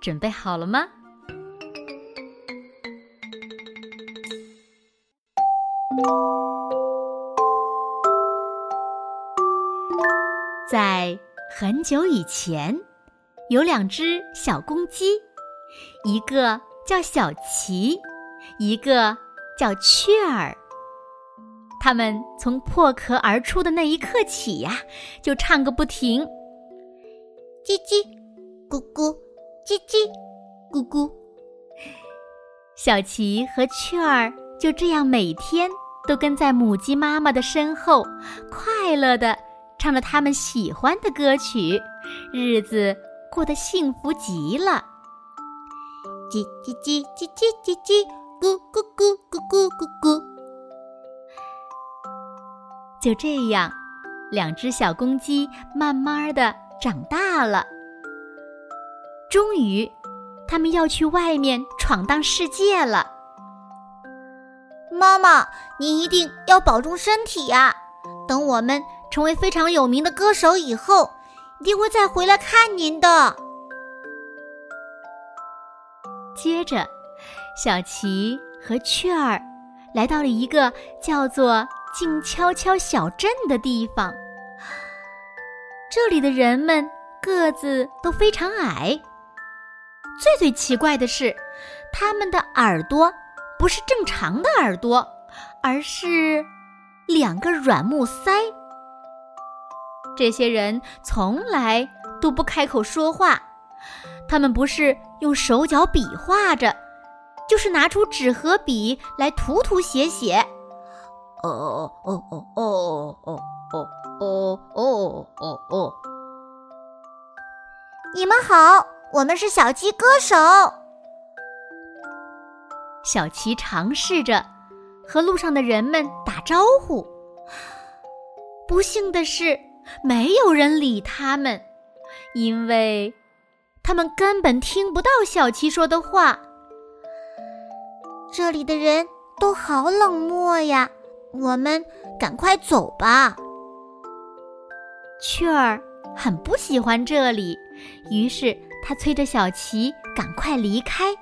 准备好了吗？在很久以前，有两只小公鸡，一个叫小琪，一个叫雀儿。它们从破壳而出的那一刻起呀，就唱个不停：叽叽，咕咕。叽叽，咕咕。小琪和雀儿就这样每天都跟在母鸡妈妈的身后，快乐的唱着他们喜欢的歌曲，日子过得幸福极了。叽叽叽叽叽叽叽，咕咕咕咕咕咕咕。就这样，两只小公鸡慢慢的长大了。终于，他们要去外面闯荡世界了。妈妈，您一定要保重身体呀！等我们成为非常有名的歌手以后，一定会再回来看您的。接着，小琪和雀儿来到了一个叫做静悄悄小镇的地方。这里的人们个子都非常矮。最最奇怪的是，他们的耳朵不是正常的耳朵，而是两个软木塞。这些人从来都不开口说话，他们不是用手脚比划着，就是拿出纸和笔来涂涂写写。哦哦哦哦哦哦哦哦哦哦！你们好。我们是小鸡歌手。小琪尝试着和路上的人们打招呼，不幸的是，没有人理他们，因为他们根本听不到小琪说的话。这里的人都好冷漠呀，我们赶快走吧。雀儿很不喜欢这里，于是。他催着小琪赶快离开。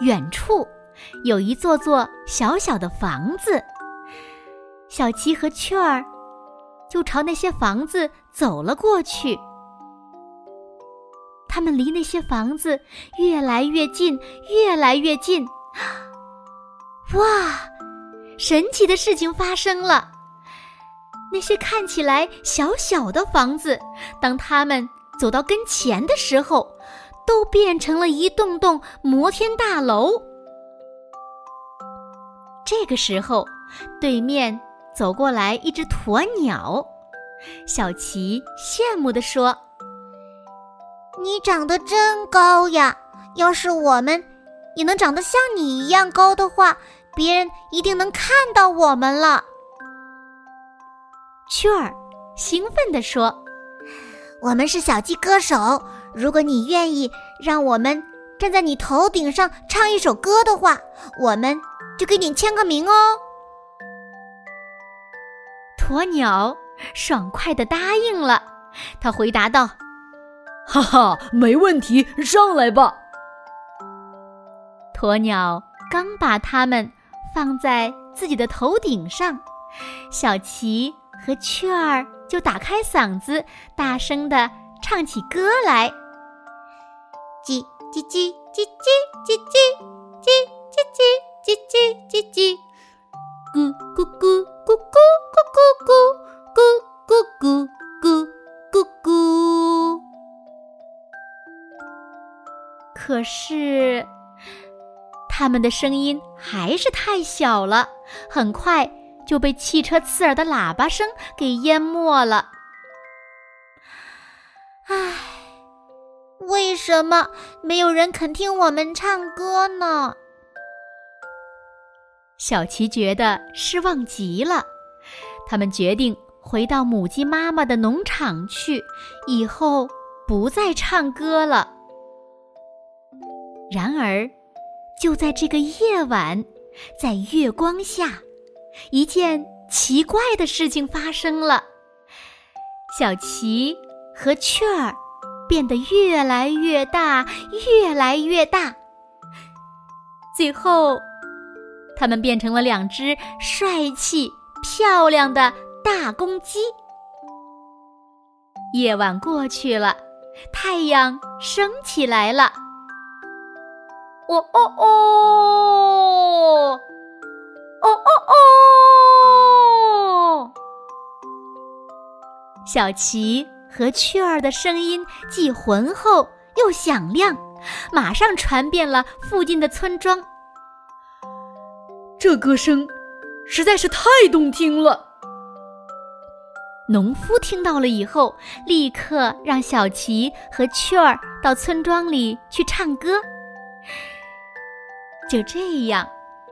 远处有一座座小小的房子，小琪和雀儿就朝那些房子走了过去。他们离那些房子越来越近，越来越近。哇！神奇的事情发生了。那些看起来小小的房子，当他们走到跟前的时候，都变成了一栋栋摩天大楼。这个时候，对面走过来一只鸵鸟，小琪羡慕地说：“你长得真高呀！要是我们也能长得像你一样高的话，别人一定能看到我们了。”雀儿兴奋地说：“我们是小鸡歌手，如果你愿意让我们站在你头顶上唱一首歌的话，我们就给你签个名哦。”鸵鸟爽快地答应了，他回答道：“哈哈，没问题，上来吧。”鸵鸟刚把它们放在自己的头顶上，小琪。和雀儿就打开嗓子，大声的唱起歌来：叽叽叽叽叽叽叽叽叽叽叽叽叽叽，咕咕咕咕咕咕咕咕咕咕咕咕咕。可是，他们的声音还是太小了，很快。就被汽车刺耳的喇叭声给淹没了。唉，为什么没有人肯听我们唱歌呢？小琪觉得失望极了。他们决定回到母鸡妈妈的农场去，以后不再唱歌了。然而，就在这个夜晚，在月光下，一件奇怪的事情发生了：小琪和雀儿变得越来越大，越来越大，最后，它们变成了两只帅气。漂亮的大公鸡。夜晚过去了，太阳升起来了。哦哦哦，哦哦哦！小琪和雀儿的声音既浑厚又响亮，马上传遍了附近的村庄。这歌声。实在是太动听了。农夫听到了以后，立刻让小琪和雀儿到村庄里去唱歌。就这样，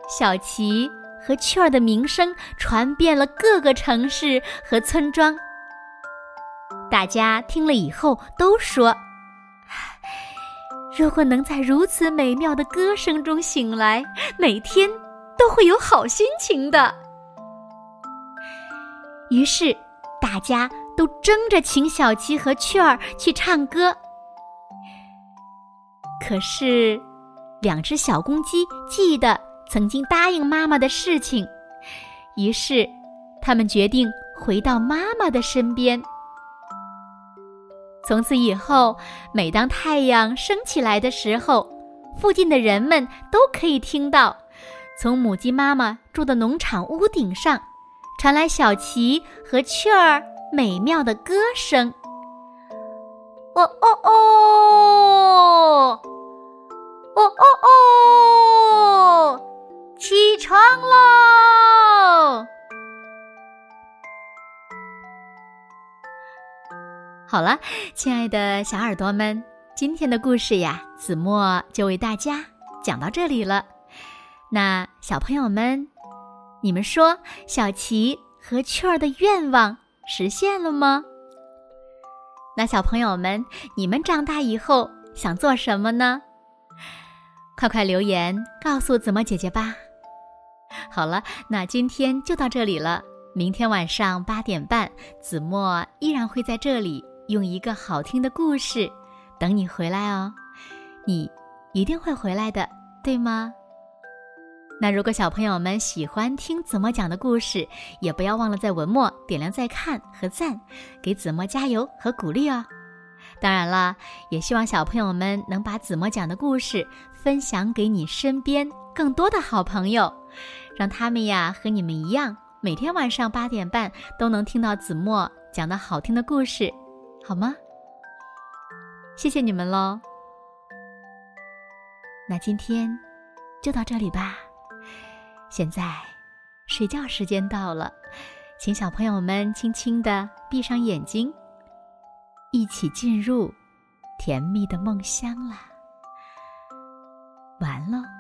小琪和雀儿的名声传遍了各个城市和村庄。大家听了以后都说：“如果能在如此美妙的歌声中醒来，每天……”都会有好心情的。于是，大家都争着请小鸡和雀儿去唱歌。可是，两只小公鸡记得曾经答应妈妈的事情，于是，他们决定回到妈妈的身边。从此以后，每当太阳升起来的时候，附近的人们都可以听到。从母鸡妈妈住的农场屋顶上，传来小琪和雀儿美妙的歌声。哦哦哦，哦哦哦，起床喽！好了，亲爱的小耳朵们，今天的故事呀，子墨就为大家讲到这里了。那小朋友们，你们说小琪和雀儿的愿望实现了吗？那小朋友们，你们长大以后想做什么呢？快快留言告诉子墨姐姐吧。好了，那今天就到这里了。明天晚上八点半，子墨依然会在这里用一个好听的故事等你回来哦。你一定会回来的，对吗？那如果小朋友们喜欢听子墨讲的故事，也不要忘了在文末点亮再看和赞，给子墨加油和鼓励哦。当然了，也希望小朋友们能把子墨讲的故事分享给你身边更多的好朋友，让他们呀和你们一样，每天晚上八点半都能听到子墨讲的好听的故事，好吗？谢谢你们喽。那今天就到这里吧。现在，睡觉时间到了，请小朋友们轻轻的闭上眼睛，一起进入甜蜜的梦乡啦。完了。